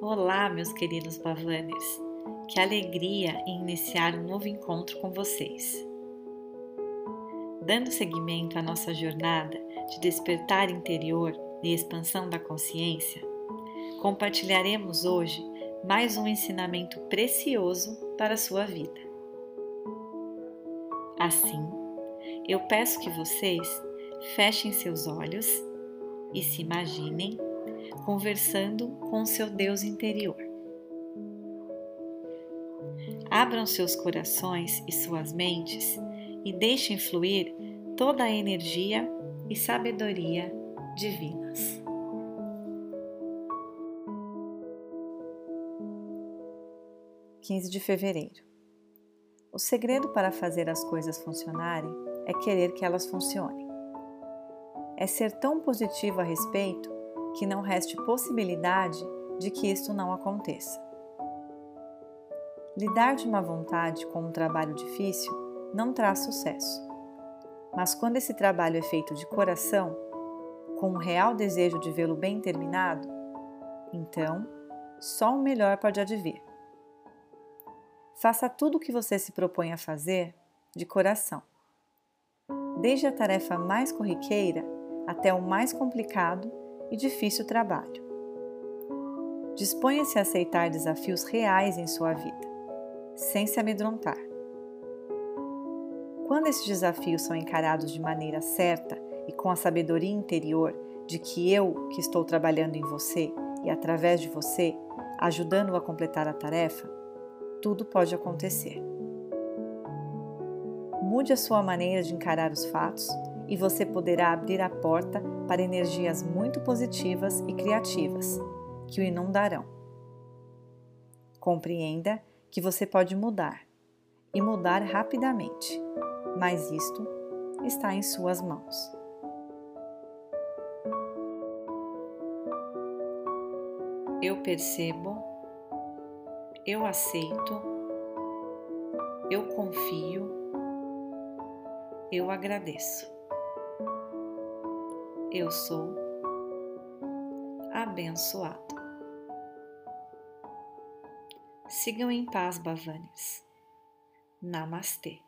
Olá, meus queridos Bavanners! Que alegria em iniciar um novo encontro com vocês. Dando seguimento à nossa jornada de despertar interior e expansão da consciência, compartilharemos hoje mais um ensinamento precioso para a sua vida. Assim, eu peço que vocês fechem seus olhos e se imaginem conversando com seu Deus interior. Abram seus corações e suas mentes e deixem fluir toda a energia e sabedoria divinas. Quinze de fevereiro. O segredo para fazer as coisas funcionarem é querer que elas funcionem. É ser tão positivo a respeito que não reste possibilidade de que isto não aconteça. Lidar de má vontade com um trabalho difícil não traz sucesso. Mas quando esse trabalho é feito de coração, com um real desejo de vê-lo bem terminado, então só o melhor pode advir. Faça tudo o que você se propõe a fazer de coração. Desde a tarefa mais corriqueira até o mais complicado e difícil trabalho. Disponha-se a aceitar desafios reais em sua vida, sem se amedrontar. Quando esses desafios são encarados de maneira certa e com a sabedoria interior de que eu, que estou trabalhando em você e através de você, ajudando-o a completar a tarefa, tudo pode acontecer. Mude a sua maneira de encarar os fatos e você poderá abrir a porta para energias muito positivas e criativas que o inundarão. Compreenda que você pode mudar e mudar rapidamente, mas isto está em suas mãos. Eu percebo, eu aceito, eu confio, eu agradeço eu sou abençoado. Sigam em paz, Bavanes. Namastê.